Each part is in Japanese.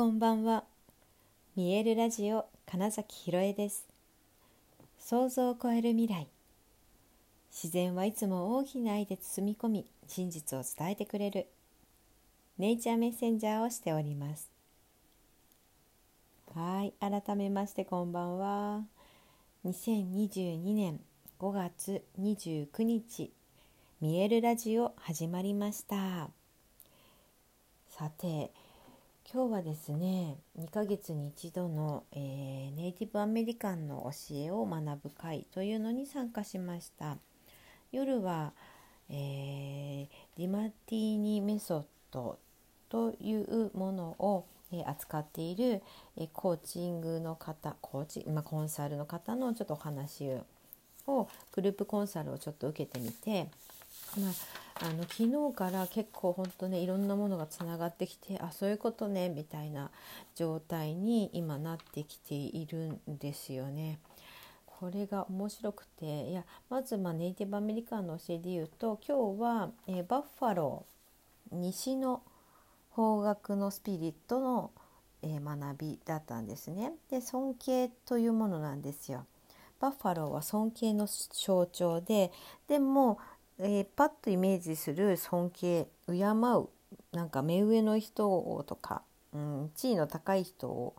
こんばんは。見えるラジオ金崎ひろえです。想像を超える未来。自然はいつも大きな愛で包み込み真実を伝えてくれる。ネイチャーメッセンジャーをしております。はい改めましてこんばんは。2022年5月29日見えるラジオ始まりました。さて今日はですね2ヶ月に一度の、えー、ネイティブアメリカンの教えを学ぶ会というのに参加しました。夜は、えー、ディマティーニメソッドというものを、えー、扱っている、えコーチングの方コーチ、まあ、コンサルの方のちょっとお話をグループコンサルをちょっと受けてみてまあ、あの昨日から結構本当ねいろんなものがつながってきてあそういうことねみたいな状態に今なってきているんですよね。これが面白くていやまずまネイティブアメリカンの教えで言うと今日は、えー、バッファロー西の方角のスピリットの、えー、学びだったんですね。で尊敬というものなんですよ。バッファローは尊敬の象徴ででもえー、パッとイメージする尊敬敬うなんか目上の人をとか、うん、地位の高い人を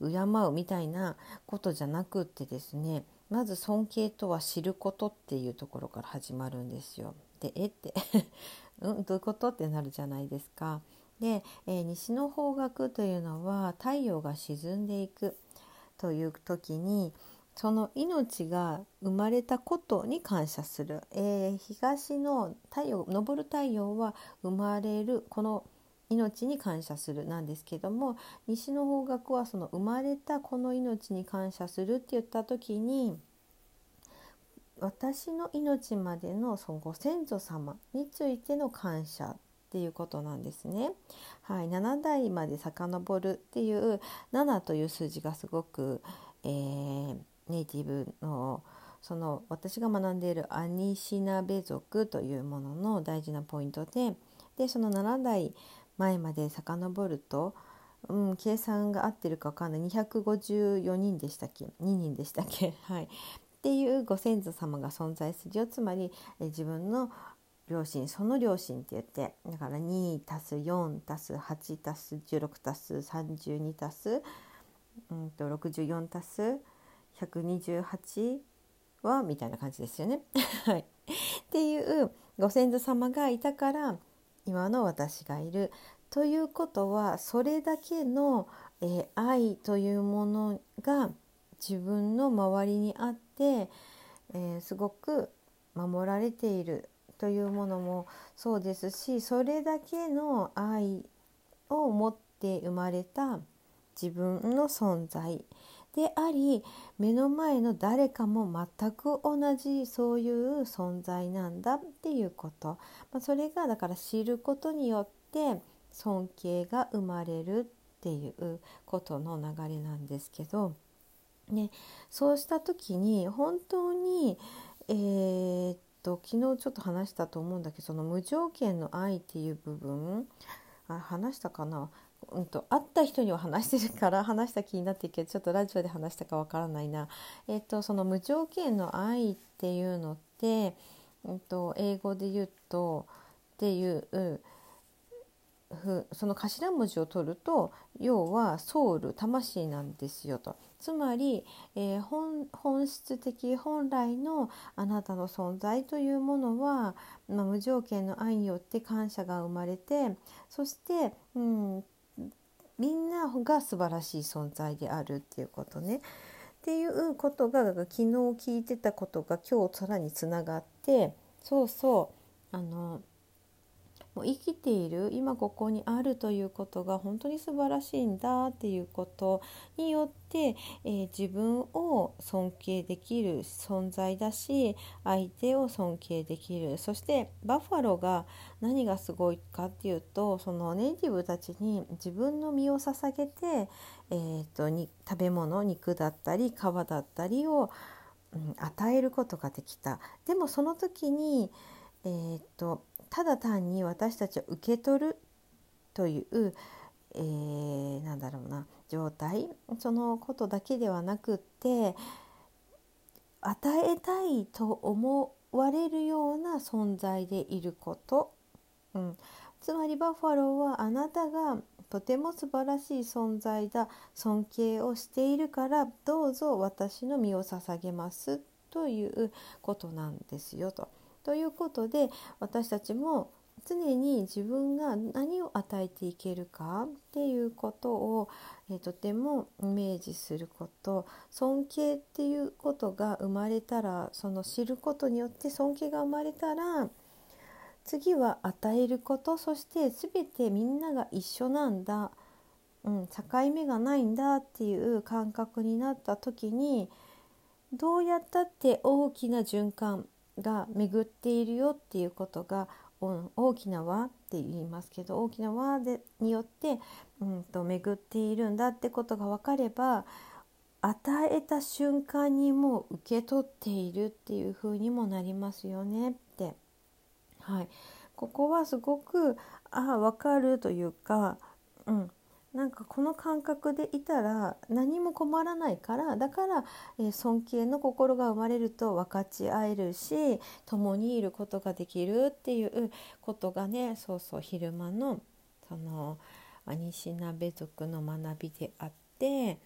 敬うみたいなことじゃなくってですねまず尊敬とは知ることっていうところから始まるんですよ。でえって うんどういうことってなるじゃないですか。で、えー、西の方角というのは太陽が沈んでいくという時にその命が生まれたことに感謝する、えー、東の太陽昇る太陽は生まれるこの命に感謝するなんですけども西の方角はその生まれたこの命に感謝するって言った時に私の命までのそのご先祖様についての感謝っていうことなんですね。はい、7代まで遡るっていう7という数字がすごく、えーネイティブのその私が学んでいるアニシナベ族というものの大事なポイントででその7代前まで遡ると、うん、計算が合ってるか分かんない。254人でしたっけ？2人でしたっけ？はい。っていうご先祖様が存在するよ。つまりえ自分の両親その両親って言ってだから2たす4たす8たす16たす32たす、うんと、64たす128はみたいな感じですよね。はい、っていうご先祖様がいたから今の私がいるということはそれだけの、えー、愛というものが自分の周りにあって、えー、すごく守られているというものもそうですしそれだけの愛を持って生まれた自分の存在であり目の前の誰かも全く同じそういう存在なんだっていうこと、まあ、それがだから知ることによって尊敬が生まれるっていうことの流れなんですけど、ね、そうした時に本当に、えー、っと昨日ちょっと話したと思うんだけどその無条件の愛っていう部分。あ話したかな？うんと、会った人には話してるから 話した気になってるけどちょっとラジオで話したかわからないな、えーと、その無条件の愛っていうのって、うんと、英語で言うとっていうふその頭文字を取ると要はソウル魂なんですよと。つまり、えー、本本質的本来のあなたの存在というものは、まあ、無条件の愛によって感謝が生まれてそして、うん、みんなが素晴らしい存在であるっていうことね。っていうことが昨日聞いてたことが今日さらにつながってそうそうあのもう生きている今ここにあるということが本当に素晴らしいんだっていうことによって、えー、自分を尊敬できる存在だし相手を尊敬できるそしてバッファローが何がすごいかっていうとそのネイティブたちに自分の身を捧げて、えーと、に食べ物肉だったり皮だったりを、与えることができた。でもその時にえーとただ単に私たちを受け取るという、えー、なんだろうな状態そのことだけではなくって与えたいと思われるような存在でいること、うん、つまりバッファローはあなたがとても素晴らしい存在だ尊敬をしているからどうぞ私の身を捧げますということなんですよと。ということで私たちも常に自分が何を与えていけるかっていうことを、えとてもイメージすること尊敬っていうことが生まれたらその知ることによって尊敬が生まれたら次は与えることそして全てみんなが一緒なんだ、うん、境目がないんだっていう感覚になった時にどうやったって大きな循環が巡っているよっていうことが大きな輪って言いますけど大きな輪でによって、うんと、巡っているんだってことが分かれば与えた瞬間にもう受け取っているっていう風にもなりますよねって。はい、ここはすごくああ分かるというか、うん、なんかこの感覚でいたら何も困らないからだから、え、尊敬の心が生まれると分かち合えるし共にいることができるっていうことがねそうそう昼間のそのアニシナベ族の学びであってい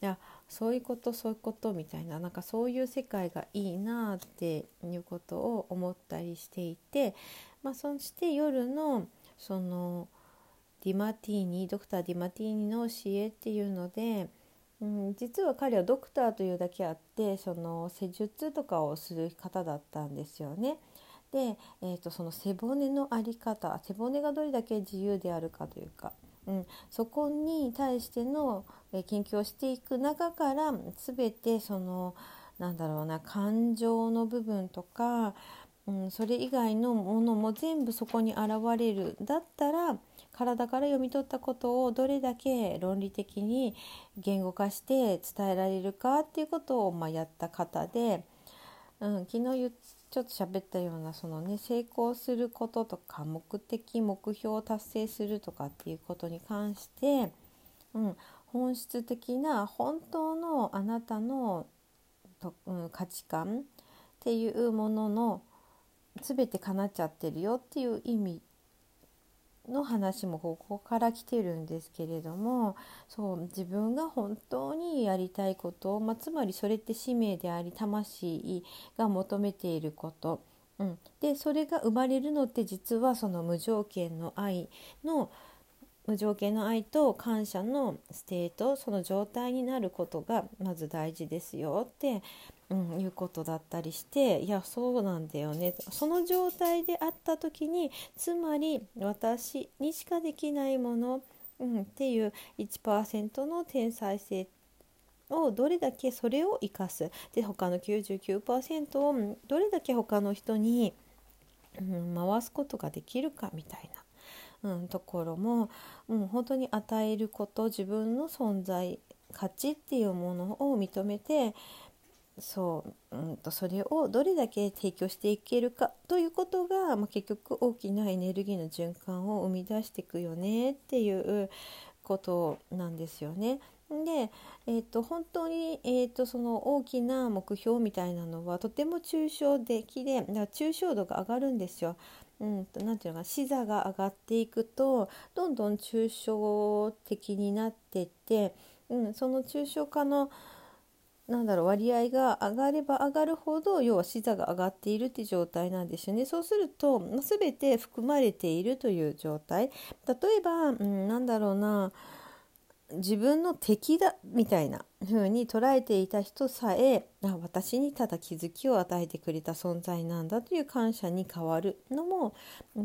やそういうことそういうことみたいななんかそういう世界がいいなっていうことを思ったりしていて、まあ、そして夜のそのディマティーニドクター・ディマティーニの教えっていうので、うん、実は彼はドクターというだけあってその施術とかをする方だったんですよね。で、えーと、その背骨の在り方背骨がどれだけ自由であるかというか、うん、そこに対しての研究をしていく中から全てそのなんだろうな感情の部分とか、うん、それ以外のものも全部そこに現れる。だったら体から読み取ったことをどれだけ論理的に言語化して伝えられるかっていうことをまやった方で、うん、昨日ちょっと喋ったようなそのね成功することとか目的目標を達成するとかっていうことに関して、うん、本質的な本当のあなたのと、うん、価値観っていうものの全て叶っちゃってるよっていう意味の話もここから来てるんですけれどもそう自分が本当にやりたいこと、まあ、つまりそれって使命であり魂が求めていること、うん、でそれが生まれるのって実はその無条件の愛の無条件の愛と感謝のステートその状態になることがまず大事ですよってうん、いうことだったりしていやそうなんだよね。その状態であった時につまり私にしかできないもの、うん、っていう1%の天才性をどれだけそれを生かす。で他の99%をどれだけ他の人に、うん、回すことができるかみたいな、うん、ところも、うん、本当に与えること自分の存在価値っていうものを認めてそう、うんと、それをどれだけ提供していけるかということが、まあ、結局大きなエネルギーの循環を生み出していくよねっていうことなんですよね。で、えーと、本当に、えーと、その大きな目標みたいなのはとても抽象的でだから抽象度が上がるんですよ。うんと、なんていうのか視座が上がっていくとどんどん抽象的になってって、うん、その抽象化のなんだろう割合が上がれば上がるほど要は視座が上がっているっていう状態なんですよね。そうすると全て含まれているという状態例えば、うん、なんだろうな自分の敵だみたいな風に捉えていた人さえ私にただ気づきを与えてくれた存在なんだという感謝に変わるのも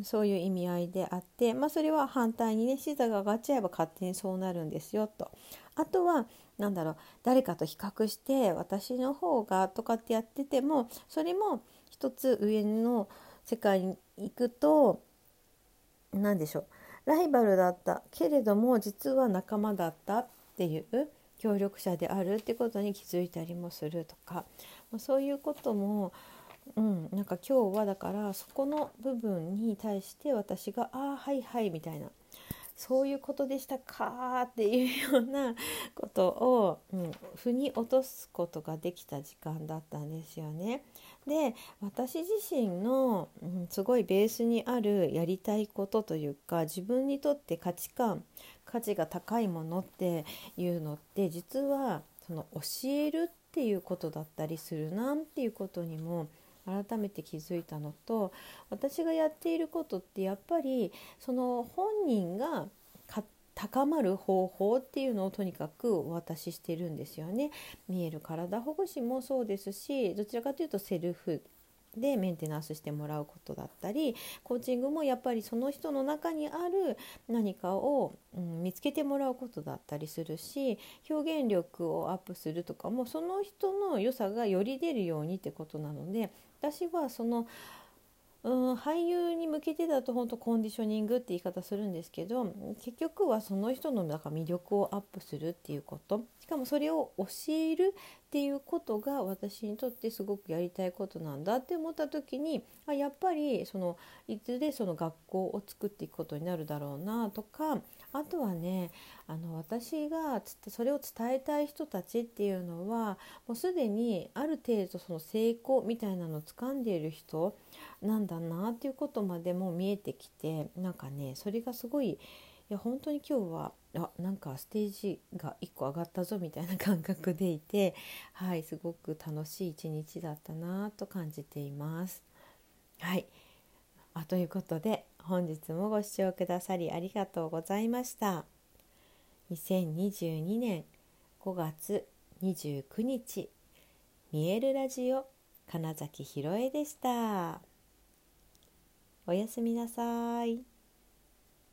そういう意味合いであって、まあ、それは反対にね視座が上がっちゃえば勝手にそうなるんですよと。あとは何だろう誰かと比較して私の方がとかってやっててもそれも一つ上の世界に行くと何でしょうライバルだったけれども実は仲間だったっていう協力者であるってことに気づいたりもするとか。そういうことも、うん、なんか今日はだからそこの部分に対して私が「ああはいはい」みたいな。そういうことでしたかっていうようなことを、うん、腑に落とすことができた時間だったんですよね。で私自身の、うん、すごいベースにあるやりたいことというか自分にとって価値観価値が高いものっていうのって実はその教えるっていうことだったりするなっていうことにも改めて気づいたのと私がやっていることってやっぱりその本人が高まる方法っていうのをとにかくお渡ししてるんですよね。見える体保護士もそうですしどちらかというとセルフでメンテナンスしてもらうことだったりコーチングもやっぱりその人の中にある何かを、うん、見つけてもらうことだったりするし表現力をアップするとかもその人の良さがより出るようにってことなので私はそのうん俳優に向けてだと本当コンディショニングって言い方するんですけど結局はその人のなんか魅力をアップするっていうこと。しかもそれを教えるっていうことが私にとってすごくやりたいことなんだって思った時にあやっぱりそのいずれその学校を作っていくことになるだろうなとかあとはねあの私がそれを伝えたい人たちっていうのはもうすでにある程度その成功みたいなのを掴んでいる人なんだなっていうことまでも見えてきてなんかねそれがすごいいや本当に今日はあなんかステージが1個上がったぞみたいな感覚でいてはいすごく楽しい一日だったなと感じています。はいあということで本日もご視聴くださりありがとうございました。2022年5月29日見えるラジオ金崎ひろえでした。おやすみなさい。